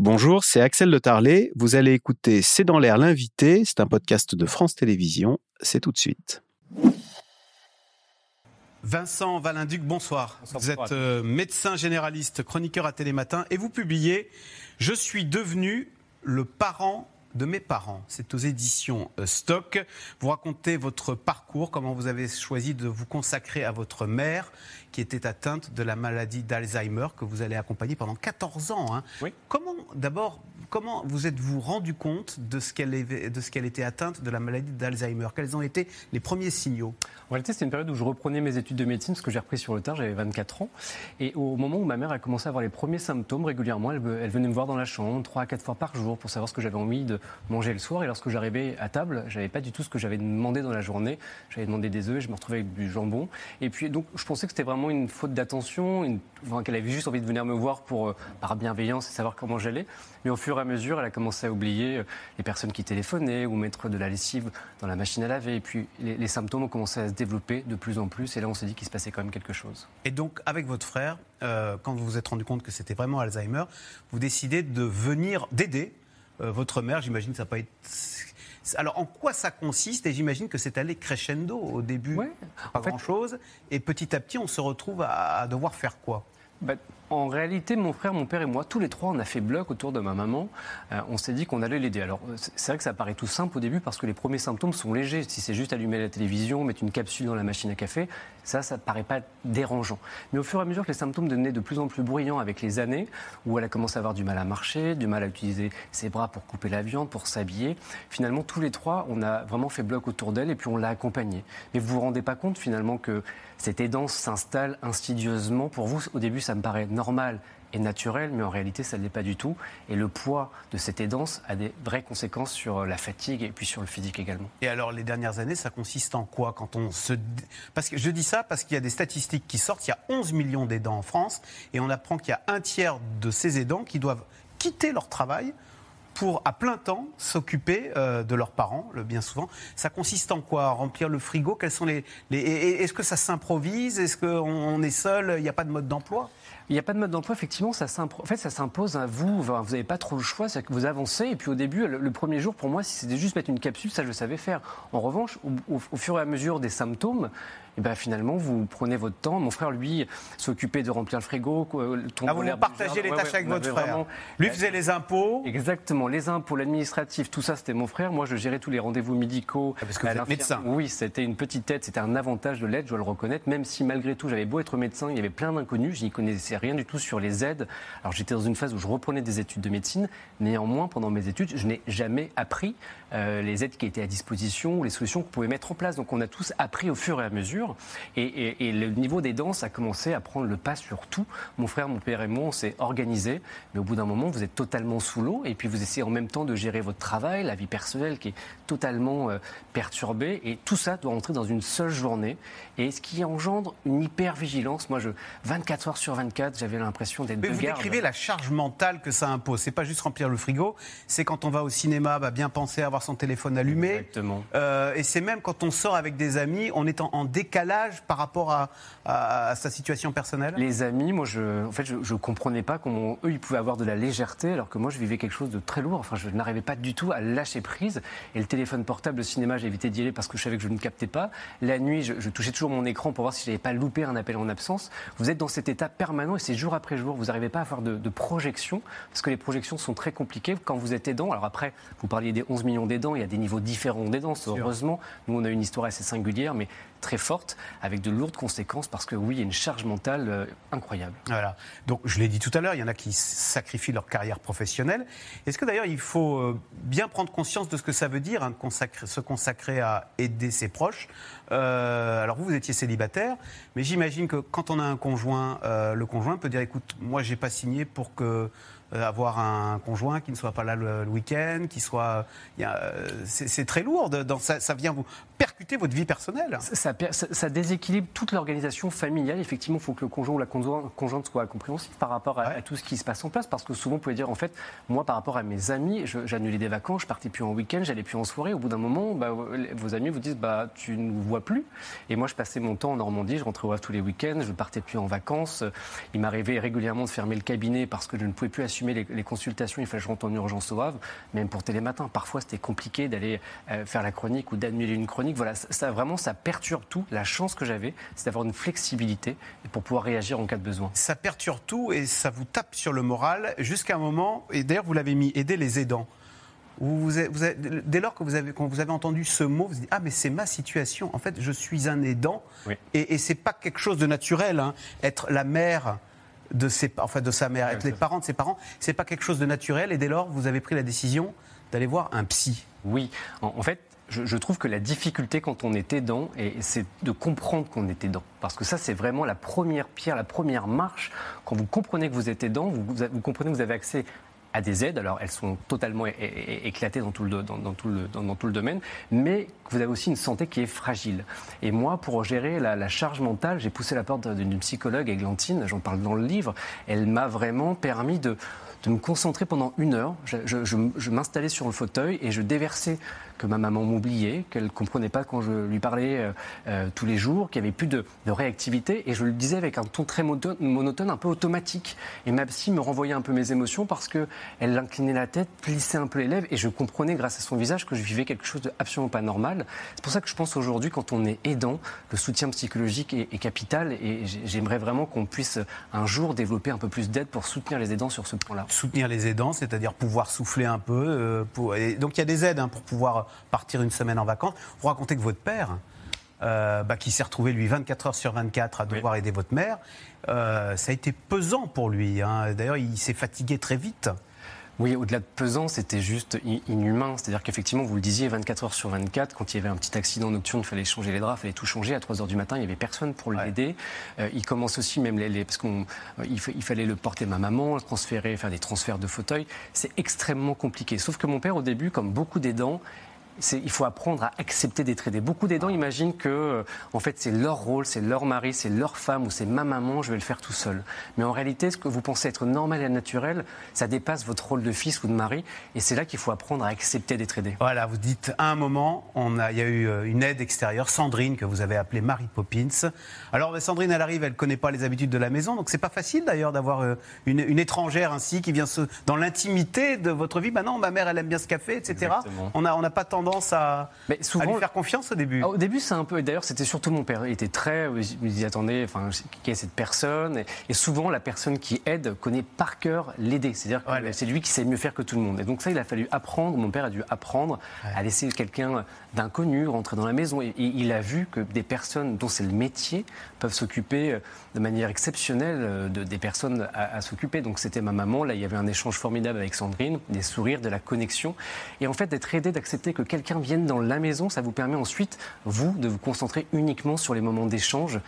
Bonjour, c'est Axel de Tarlet. Vous allez écouter C'est dans l'air l'invité. C'est un podcast de France Télévisions. C'est tout de suite. Vincent Valinduc, bonsoir. vous êtes euh, médecin généraliste, chroniqueur à Télématin et vous publiez Je suis devenu le parent de mes parents. C'est aux éditions euh, Stock. Vous racontez votre parcours, comment vous avez choisi de vous consacrer à votre mère qui était atteinte de la maladie d'Alzheimer que vous allez accompagner pendant 14 ans. Hein. Oui. Comment, d'abord, comment vous êtes-vous rendu compte de ce qu'elle était atteinte de la maladie d'Alzheimer? Quels ont été les premiers signaux? En réalité, c'était une période où je reprenais mes études de médecine, ce que j'ai repris sur le tard, j'avais 24 ans. Et au moment où ma mère a commencé à avoir les premiers symptômes régulièrement, elle, venait me voir dans la chambre 3 à 4 fois par jour pour savoir ce que j'avais envie de manger le soir. Et lorsque j'arrivais à table, j'avais pas du tout ce que j'avais demandé dans la journée. J'avais demandé des œufs et je me retrouvais avec du jambon. Et puis, donc, je pensais que c'était vraiment une faute d'attention, qu'elle avait juste envie de venir me voir pour, euh, par bienveillance et savoir comment j'allais. Mais au fur et à mesure, elle a commencé à oublier euh, les personnes qui téléphonaient ou mettre de la lessive dans la machine à laver. Et puis les, symptômes ont commencé à se développer de plus en plus. Et là, on s'est dit qu'il se passait quand même quelque chose. Et donc, avec votre frère, euh, quand vous vous êtes rendu compte que c'était vraiment Alzheimer, vous décidez de venir, d'aider votre mère. J'imagine que ça n'a pas été alors, en quoi ça consiste Et j'imagine que c'est allé crescendo au début, pas grand-chose. Et petit à petit, on se retrouve à devoir faire quoi? Bah, en réalité, mon frère, mon père et moi, tous les trois, on a fait bloc autour de ma maman. Euh, on s'est dit qu'on allait l'aider. Alors, c'est vrai que ça paraît tout simple au début parce que les premiers symptômes sont légers. Si c'est juste allumer la télévision, mettre une capsule dans la machine à café, ça, ça ne paraît pas dérangeant. Mais au fur et à mesure que les symptômes devenaient de plus en plus bruyants avec les années, où elle a commencé à avoir du mal à marcher, du mal à utiliser ses bras pour couper la viande, pour s'habiller, finalement, tous les trois, on a vraiment fait bloc autour d'elle et puis on l'a accompagnée. Mais vous vous rendez pas compte finalement que cette aidance s'installe insidieusement. Pour vous, au début, ça me paraît normal et naturel, mais en réalité, ça ne l'est pas du tout. Et le poids de cette aidance a des vraies conséquences sur la fatigue et puis sur le physique également. Et alors, les dernières années, ça consiste en quoi quand on se... Parce que je dis ça parce qu'il y a des statistiques qui sortent. Il y a 11 millions d'aidants en France et on apprend qu'il y a un tiers de ces aidants qui doivent quitter leur travail pour à plein temps s'occuper euh, de leurs parents, le bien souvent. Ça consiste en quoi? Remplir le frigo? Quels sont les... Est-ce que ça s'improvise? Est-ce qu'on est seul? Il n'y a pas de mode d'emploi? Il n'y a pas de mode d'emploi, effectivement, ça en fait, ça s'impose à vous. vous n'avez pas trop le choix, c'est que vous avancez. Et puis au début, le, premier jour, pour moi, si c'était juste mettre une capsule, ça je savais faire. En revanche, au fur et à mesure des symptômes, et ben finalement, vous prenez votre temps. Mon frère, lui, s'occupait de remplir le frigo. Ah, vous partagez les tâches avec votre frère Lui faisait les impôts Exactement, les impôts, l'administratif, tout ça, c'était mon frère. Moi, je gérais tous les rendez-vous médicaux. Ah, parce que vous êtes médecin Oui, c'était une petite tête, c'était un avantage de l'aide, je dois le reconnaître. Même si, malgré tout, j'avais beau être médecin, il y avait plein d'inconnus, je n'y connaissais rien du tout sur les aides. Alors, j'étais dans une phase où je reprenais des études de médecine. Néanmoins, pendant mes études, je n'ai jamais appris euh, les aides qui étaient à disposition ou les solutions qu'on pouvait mettre en place. Donc, on a tous appris au fur et à mesure. Et, le niveau des danses a commencé à prendre le pas sur tout. Mon frère, mon père et moi, on s'est organisés. Mais au bout d'un moment, vous êtes totalement sous l'eau. Et puis vous essayez en même temps de gérer votre travail, la vie personnelle qui est totalement euh, perturbée. Et tout ça doit entrer dans une seule journée. Et ce qui engendre une hyper-vigilance. Moi, je, 24 heures sur 24, j'avais l'impression d'être Mais vous décrivez la charge mentale que ça impose. C'est pas juste remplir le frigo. C'est quand on va au cinéma, bah, bien penser à avoir son téléphone allumé. Exactement. Euh, et c'est même quand on sort avec des amis, on est en décalage par rapport à, sa situation personnelle Les amis, moi, je, en fait, je, ne comprenais pas comment eux, ils pouvaient avoir de la légèreté, alors que moi, je vivais quelque chose de très lourd. Enfin, je n'arrivais pas du tout à lâcher prise. Et le téléphone portable, le cinéma, j'ai évité d'y aller parce que je savais que je ne captais pas. La nuit, je, touchais toujours mon écran pour voir si je n'avais pas loupé un appel en absence. Vous êtes dans cet état permanent et c'est jour après jour. Vous n'arrivez pas à avoir de, de, projection parce que les projections sont très compliquées quand vous êtes aidant. Alors après, vous parliez des 11 millions d'aidants, il y a des niveaux différents d'aidants. Heureusement, nous, on a une histoire assez singulière, mais très forte, avec de lourdes conséquences, parce que oui, il y a une charge mentale euh, incroyable. Voilà. Donc, je l'ai dit tout à l'heure, il y en a qui sacrifient leur carrière professionnelle. Est-ce que d'ailleurs, il faut euh, bien prendre conscience de ce que ça veut dire, hein, se consacrer à aider ses proches? Euh, Alors, vous, vous étiez célibataire, mais j'imagine que quand on a un conjoint, le conjoint peut dire écoute, moi, j'ai pas signé pour que avoir un conjoint qui ne soit pas là le, week-end, qui soit. C'est très lourd. Dans, ça, ça, vient vous percuter votre vie personnelle. Ça, ça, déséquilibre toute l'organisation familiale. Effectivement, il faut que le conjoint ou la conjointe soit compréhensif par rapport à, tout ce qui se passe en place. Parce que souvent, vous pouvez dire, en fait, moi, par rapport à mes amis, j'annulais des vacances, je partais plus en week-end, j'allais plus en soirée. Au bout d'un moment, bah, vos amis vous disent, bah, tu ne nous vois plus. Et moi, je passais mon temps en Normandie, je rentrais au tous les week-ends, je partais plus en vacances. Il m'arrivait régulièrement de fermer le cabinet parce que je ne pouvais plus assumer les, consultations. Il fallait que je rentre en urgence au Havre, même pour Télématin. Parfois, c'était compliqué d'aller euh, faire la chronique ou d'admirer une chronique. Voilà, ça, vraiment, ça perturbe tout. La chance que j'avais, c'est d'avoir une flexibilité pour pouvoir réagir en cas de besoin. Ça perturbe tout et ça vous tape sur le moral jusqu'à un moment. Et d'ailleurs, vous l'avez mis, aider les aidants. Vous, dès lors que vous, avez, quand vous avez entendu ce mot, vous vous dites Ah, mais c'est ma situation. En fait, je suis un aidant. Et, et ce n'est pas quelque chose de naturel. Hein. Être la mère de, ses, enfin, de sa mère, être les parents de ses parents, ce n'est pas quelque chose de naturel. Et dès lors, vous avez pris la décision d'aller voir un psy. Oui. En, fait, je, trouve que la difficulté quand on est aidant, c'est de comprendre qu'on est aidant. Parce que ça, c'est vraiment la première pierre, la première marche. Quand vous comprenez que vous êtes aidant, vous, vous comprenez que vous avez accès à des aides. Alors, elles sont totalement éclatées dans tout, le, dans, tout le, dans, tout le domaine, mais vous avez aussi une santé qui est fragile. Et moi, pour gérer la, charge mentale, j'ai poussé la porte d'une psychologue, Églantine, j'en parle dans le livre. Elle m'a vraiment permis de de me concentrer pendant une heure. Je, m'installais sur le fauteuil et je déversais que ma maman m'oubliait, qu'elle ne comprenait pas quand je lui parlais euh, euh, tous les jours, qu'il n'y avait plus de, réactivité. Et je le disais avec un ton très monotone, un peu automatique. Et ma psy me renvoyait un peu mes émotions parce qu'elle inclinait la tête, plissait un peu les lèvres. Et je comprenais grâce à son visage que je vivais quelque chose d'absolument pas normal. C'est pour ça que je pense aujourd'hui, quand on est aidant, le soutien psychologique est, capital. Et j'aimerais vraiment qu'on puisse un jour développer un peu plus d'aide pour soutenir les aidants sur ce point-là soutenir les aidants, c'est-à-dire pouvoir souffler un peu. Euh, pour, donc il y a des aides hein, pour pouvoir partir une semaine en vacances. Vous racontez que votre père, euh, bah, qui s'est retrouvé lui 24 heures sur 24 à devoir aider votre mère, euh, ça a été pesant pour lui. Hein. D'ailleurs, il s'est fatigué très vite. Oui, au-delà de pesant, c'était juste inhumain. C'est-à-dire qu'effectivement, vous le disiez, 24 heures sur 24, quand il y avait un petit accident nocturne, il fallait changer les draps, il fallait tout changer. À 3 heures du matin, il n'y avait personne pour l'aider. Euh, il commence aussi, même les, parce qu'il il fallait le porter ma maman, le transférer, faire des transferts de fauteuil. C'est extrêmement compliqué. Sauf que mon père, au début, comme beaucoup d'aidants, il faut apprendre à accepter d'être aidé. Beaucoup d'aidants imaginent que, euh, en fait, c'est leur rôle, c'est leur mari, c'est leur femme ou c'est ma maman, je vais le faire tout seul. Mais en réalité, ce que vous pensez être normal et naturel, ça dépasse votre rôle de fils ou de mari. Et c'est là qu'il faut apprendre à accepter d'être aidé. Voilà, vous dites à un moment, on a, il y a eu euh, une aide extérieure, Sandrine, que vous avez appelée Marie Poppins. Alors, Sandrine, elle arrive, elle ne connaît pas les habitudes de la maison, donc c'est pas facile d'ailleurs d'avoir euh, une, étrangère ainsi qui vient se, dans l'intimité de votre vie. Maintenant, ma mère, elle aime bien ce café, etc. On n'a on a pas tendance à, mais souvent, lui faire confiance au début Au début, c'est un peu. D'ailleurs, c'était surtout mon père. Il était très. Il me disait attendez, enfin, qui est cette personne? Et, souvent, la personne qui aide connaît par cœur l'aider. C'est-à-dire que c'est lui qui sait mieux faire que tout le monde. Et donc, ça, il a fallu apprendre. Mon père a dû apprendre à laisser quelqu'un d'inconnu rentrer dans la maison. Et, il a vu que des personnes dont c'est le métier peuvent s'occuper euh, de manière exceptionnelle euh, de, des personnes à, à s'occuper. Donc, c'était ma maman. Là, il y avait un échange formidable avec Sandrine, des sourires, de la connexion. Et en fait, d'être aidé, d'accepter que quelqu'un viennent dans la maison, ça vous permet ensuite, vous, de vous concentrer uniquement sur les moments d'échange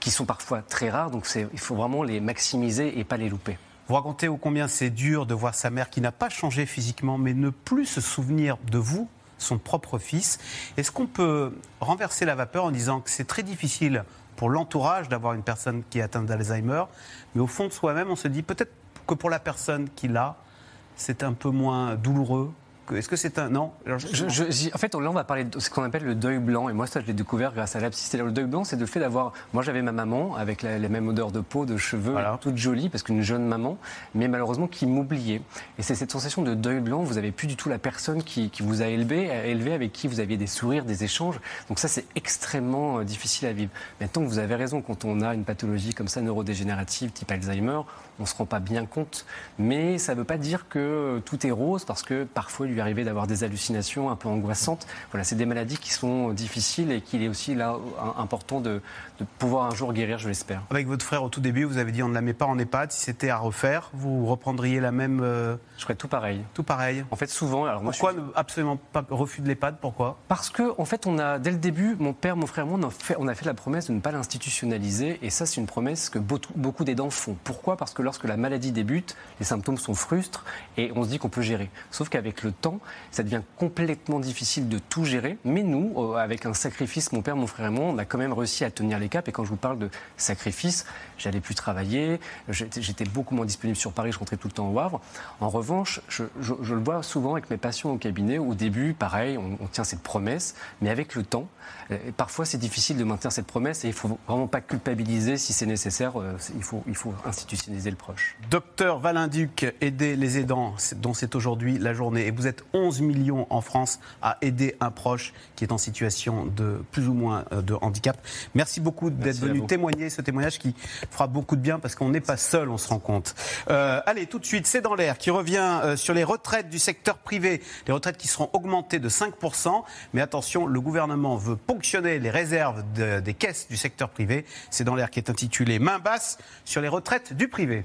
qui sont parfois très rares. Donc il faut vraiment les maximiser et pas les louper. Vous racontez ô combien c'est dur de voir sa mère qui n'a pas changé physiquement, mais ne plus se souvenir de vous, son propre fils. Est-ce qu'on peut renverser la vapeur en disant que c'est très difficile pour l'entourage d'avoir une personne qui est atteinte d'Alzheimer, mais au fond de soi-même, on se dit peut-être que pour la personne qui l'a, c'est un peu moins douloureux est-ce que c'est un. Non En fait, là, on va parler de ce qu'on appelle le deuil blanc. Et moi, ça, je l'ai découvert grâce à l'abscisse. Le deuil blanc, c'est le fait d'avoir. Moi, j'avais ma maman avec la, les mêmes odeurs de peau, de cheveux, toute jolie, parce qu'une jeune maman, mais malheureusement qui m'oubliait. Et c'est cette sensation de deuil blanc. Vous n'avez plus du tout la personne qui, vous a élevé, élevé, avec qui vous aviez des sourires, des échanges. Donc, ça, c'est extrêmement euh, difficile à vivre. Maintenant, vous avez raison, quand on a une pathologie comme ça, neurodégénérative, type Alzheimer, on ne se rend pas bien compte. Mais ça ne veut pas dire que tout est rose, parce que parfois, lui arrivait d'avoir des hallucinations un peu angoissantes. Voilà, c'est des maladies qui sont difficiles et qu'il est aussi là important de, pouvoir un jour guérir, je l'espère. Avec votre frère, au tout début, vous avez dit on ne la met pas en EHPAD. Si c'était à refaire, vous reprendriez la même. Euh, je ferais tout pareil. Tout pareil. En fait, souvent. Alors Pourquoi absolument pas refus de l'EHPAD? Pourquoi? Parce que, en fait, on a, dès le début, mon père, mon frère, moi, on a fait, on a fait la promesse de ne pas l'institutionnaliser. Et ça, c'est une promesse que beaucoup d'aidants font. Pourquoi? Parce que lorsque la maladie débute, les symptômes sont frustres et on se dit qu'on peut gérer. Sauf qu'avec le temps, ça devient complètement difficile de tout gérer. Mais nous, euh, avec un sacrifice, mon père, mon frère et moi, on a quand même réussi à tenir les caps. Et quand je vous parle de sacrifice, j'allais plus travailler, j'étais beaucoup moins disponible sur Paris, je rentrais tout le temps au Havre. En revanche, je, le vois souvent avec mes patients au cabinet. Au début, pareil, on, tient cette promesse, mais avec le temps, euh, parfois c'est difficile de maintenir cette promesse et il faut vraiment pas culpabiliser si c'est nécessaire. Euh, il faut, il faut institutionnaliser le proche. Docteur Valinduc, aider les aidants, dont c'est aujourd'hui la journée. Et vous êtes 11 millions en France à aider un proche qui est en situation de plus ou moins euh, de handicap. Merci beaucoup d'être venu témoigner ce témoignage qui fera beaucoup de bien parce qu'on n'est pas seul, on se rend compte. allez, tout de suite, c'est dans l'air qui revient sur les retraites du secteur privé. Les retraites qui seront augmentées de 5%. Mais attention, le gouvernement veut ponctionner les réserves des caisses du secteur privé. C'est dans l'air qui est intitulé Main basse sur les retraites du privé.